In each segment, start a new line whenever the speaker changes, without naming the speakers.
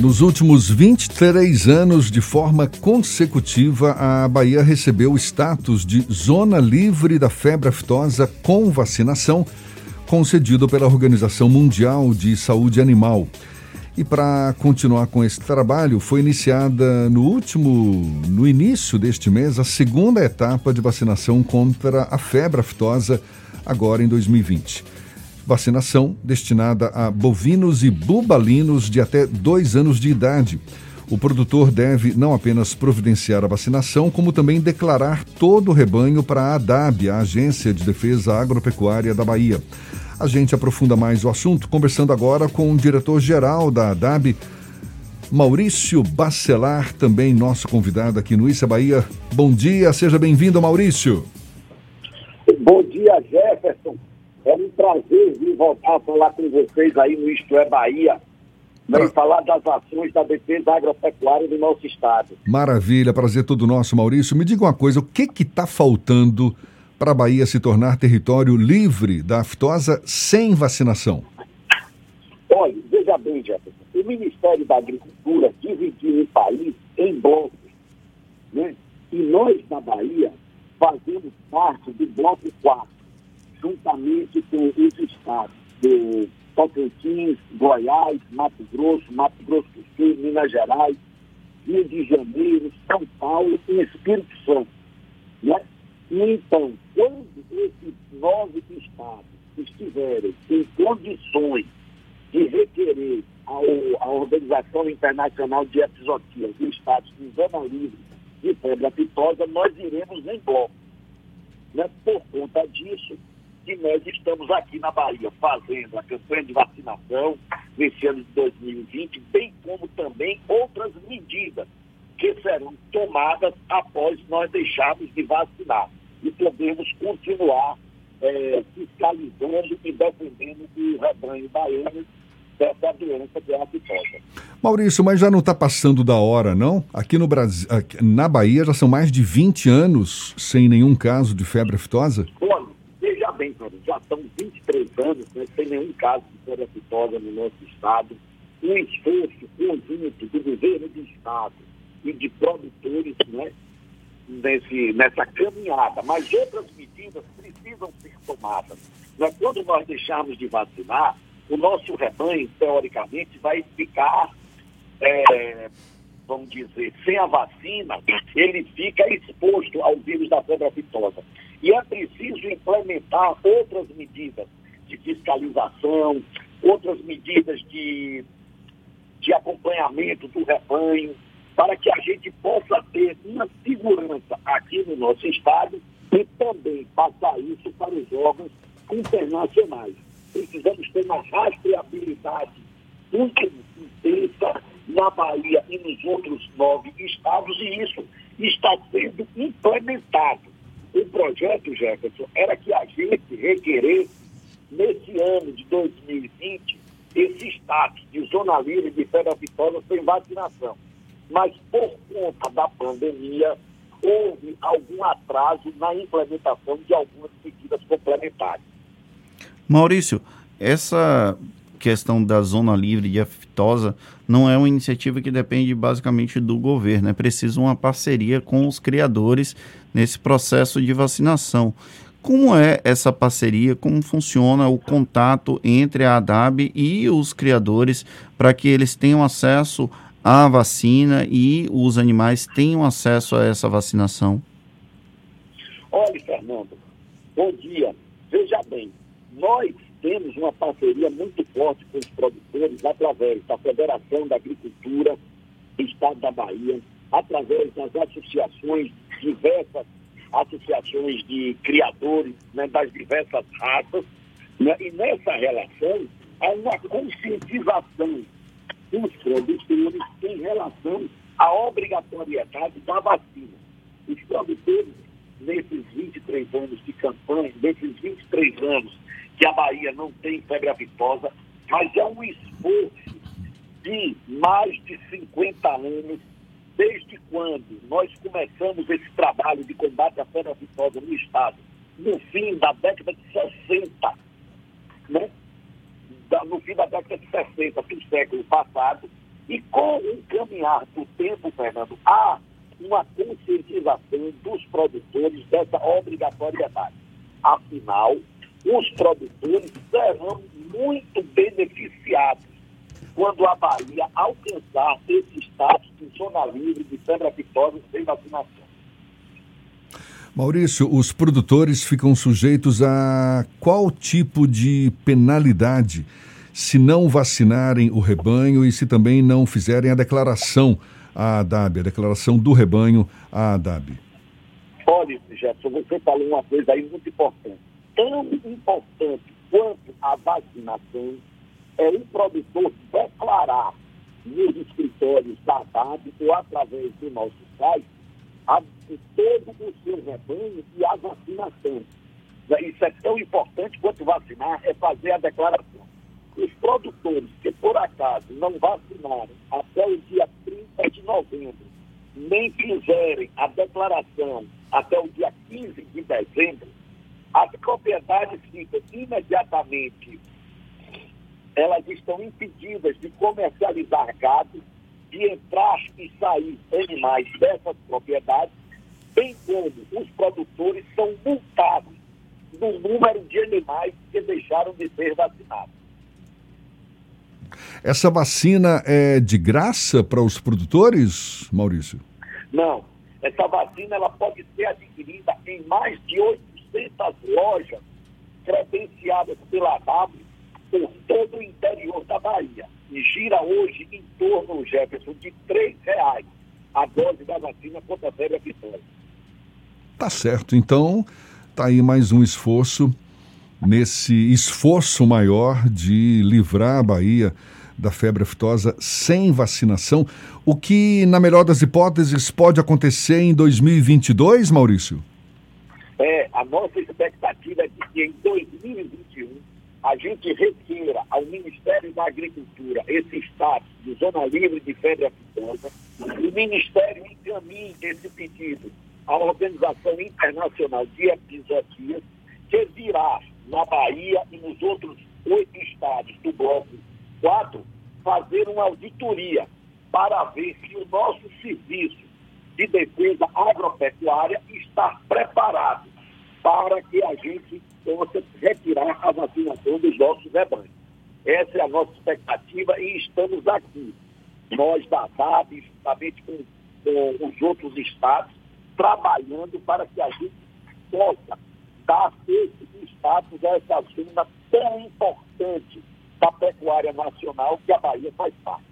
Nos últimos 23 anos, de forma consecutiva, a Bahia recebeu o status de zona livre da febre aftosa com vacinação, concedido pela Organização Mundial de Saúde Animal. E para continuar com esse trabalho, foi iniciada no último, no início deste mês, a segunda etapa de vacinação contra a febre aftosa, agora em 2020 vacinação destinada a bovinos e bubalinos de até dois anos de idade. O produtor deve não apenas providenciar a vacinação, como também declarar todo o rebanho para a ADAB, a Agência de Defesa Agropecuária da Bahia. A gente aprofunda mais o assunto conversando agora com o diretor-geral da ADAB, Maurício Bacelar, também nosso convidado aqui no Issa Bahia. Bom dia, seja bem-vindo, Maurício.
Bom dia, Jefferson. É um prazer vir voltar a falar com vocês aí no Isto é Bahia, né, e falar das ações da defesa agropecuária do nosso estado.
Maravilha, prazer todo nosso, Maurício. Me diga uma coisa, o que está faltando para a Bahia se tornar território livre da aftosa sem vacinação?
Olha, veja bem, Jefferson, o Ministério da Agricultura dividiu o país em blocos, né? E nós, na Bahia, fazemos parte do bloco 4 juntamente com os estados do Tocantins, Goiás, Mato Grosso, Mato Grosso do Sul, Minas Gerais, Rio de Janeiro, São Paulo e Espírito Santo. Né? Então, quando esses nove estados estiverem em condições de requerer a Organização Internacional de Episotia de Estados de Zona Livre de febre apitosa, nós iremos em bloco. Né? Por conta disso, que nós estamos aqui na Bahia fazendo a campanha de vacinação nesse ano de 2020, bem como também outras medidas que serão tomadas após nós deixarmos de vacinar e podemos continuar é, fiscalizando e defendendo o rebanho baiano dessa doença que é a aftosa.
Maurício, mas já não está passando da hora, não? Aqui no Brasil, aqui, na Bahia já são mais de 20 anos sem nenhum caso de febre aftosa?
Bem, já são 23 anos né, sem nenhum caso de parasitose no nosso Estado. Um esforço conjunto do governo do Estado e de produtores né, nesse, nessa caminhada. Mas outras medidas precisam ser tomadas. Né? Quando nós deixarmos de vacinar, o nosso rebanho, teoricamente, vai ficar, é, vamos dizer, sem a vacina, ele fica exposto ao vírus da febre aftosa. E é preciso implementar outras medidas de fiscalização, outras medidas de, de acompanhamento do rebanho, para que a gente possa ter uma segurança aqui no nosso estado e também passar isso para os órgãos internacionais. Precisamos ter uma rastreabilidade muito intensa na Bahia e nos outros nove estados, e isso está sendo implementado. O projeto, Jefferson, era que a gente requeresse, nesse ano de 2020, esse status de zona livre de febre aftosa sem vacinação. Mas, por conta da pandemia, houve algum atraso na implementação de algumas medidas complementares.
Maurício, essa questão da zona livre de aftosa não é uma iniciativa que depende basicamente do governo, é preciso uma parceria com os criadores nesse processo de vacinação. Como é essa parceria? Como funciona o contato entre a ADAB e os criadores para que eles tenham acesso à vacina e os animais tenham acesso a essa vacinação?
Olha, Fernando, bom dia. Veja bem, nós temos uma parceria muito forte com os produtores através da Federação da Agricultura do Estado da Bahia, através das associações, diversas associações de criadores né, das diversas raças, né, e nessa relação há uma conscientização dos produtores em relação à obrigatoriedade da vacina. Os produtores, nesses 23 anos de campanha, nesses 23 anos que a Bahia não tem febre aftosa, mas é um esforço de mais de 50 anos, desde quando nós começamos esse trabalho de combate à febre aftosa no Estado, no fim da década de 60, né? no fim da década de 60 do século passado, E com o caminhar do tempo, Fernando, há uma conscientização dos produtores dessa obrigatoriedade. Afinal, os produtores serão muito beneficiados quando a Bahia alcançar esse status de zona livre de febre aftosa sem vacinação.
Maurício, os produtores ficam sujeitos a qual tipo de penalidade se não vacinarem o rebanho e se também não fizerem a declaração à ADAB, a declaração do rebanho à ADAB?
Olha, Jefferson, você falou uma coisa aí muito importante. Tão importante quanto a vacinação é o produtor declarar nos escritórios da ADAB ou através do nosso site a, todo o seu rebanho e a vacinação. Isso é tão importante quanto vacinar, é fazer a declaração. Os produtores que, por acaso, não vacinaram até o dia 30 de novembro, nem fizerem a declaração até o dia 15 de dezembro, as propriedades ficam imediatamente, elas estão impedidas de comercializar gado de entrar e sair animais dessas propriedades, bem como os produtores são multados no número de animais que deixaram de ser vacinados.
Essa vacina é de graça para os produtores, Maurício?
Não. Essa vacina ela pode ser adquirida em mais de 800 lojas credenciadas pela W por todo o interior da Bahia e gira hoje em torno, Jefferson, de R$ reais a dose da vacina contra a febre aftosa.
Tá certo. Então, tá aí mais um esforço nesse esforço maior de livrar a Bahia da febre aftosa sem vacinação, o que, na melhor das hipóteses, pode acontecer em 2022, Maurício?
Nossa expectativa é de que em 2021 a gente requeira ao Ministério da Agricultura esse status de zona livre de febre aftosa, o Ministério encaminhe esse pedido à Organização Internacional de Epizootias, que virá na Bahia e nos outros oito estados do bloco. 4 fazer uma auditoria para ver se o nosso serviço de defesa agropecuária está preparado para que a gente possa retirar a vacinação dos nossos rebanhos. Essa é a nossa expectativa e estamos aqui, nós da DAB, juntamente com, com os outros estados, trabalhando para que a gente possa dar esse status a essa zona tão importante da pecuária nacional que a Bahia faz parte.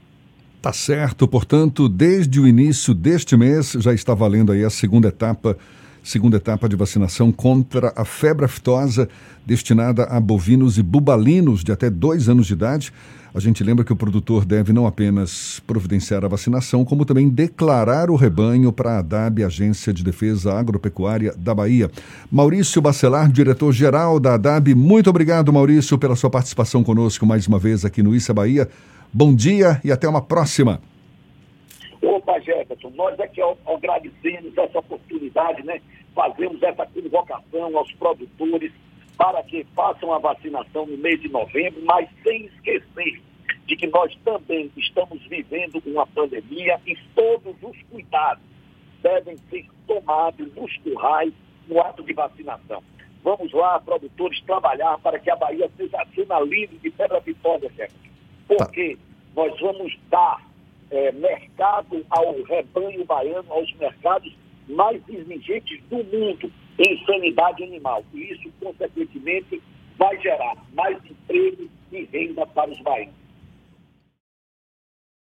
Tá certo, portanto, desde o início deste mês já está valendo aí a segunda etapa segunda etapa de vacinação contra a febre aftosa destinada a bovinos e bubalinos de até dois anos de idade. A gente lembra que o produtor deve não apenas providenciar a vacinação, como também declarar o rebanho para a ADAB, Agência de Defesa Agropecuária da Bahia. Maurício Bacelar, diretor-geral da ADAB, muito obrigado, Maurício, pela sua participação conosco mais uma vez aqui no Issa Bahia. Bom dia e até uma próxima.
Opa, Jefferson, nós é que agradecemos essa oportunidade, né? Fazemos essa convocação aos produtores para que façam a vacinação no mês de novembro, mas sem esquecer de que nós também estamos vivendo uma pandemia e todos os cuidados devem ser tomados nos currais no ato de vacinação. Vamos lá, produtores, trabalhar para que a Bahia seja a livre de pedra vitória. Porque tá. nós vamos dar é, mercado ao rebanho baiano, aos mercados mais exigentes do mundo em sanidade animal. E isso, consequentemente, vai gerar mais emprego e renda para os baianos.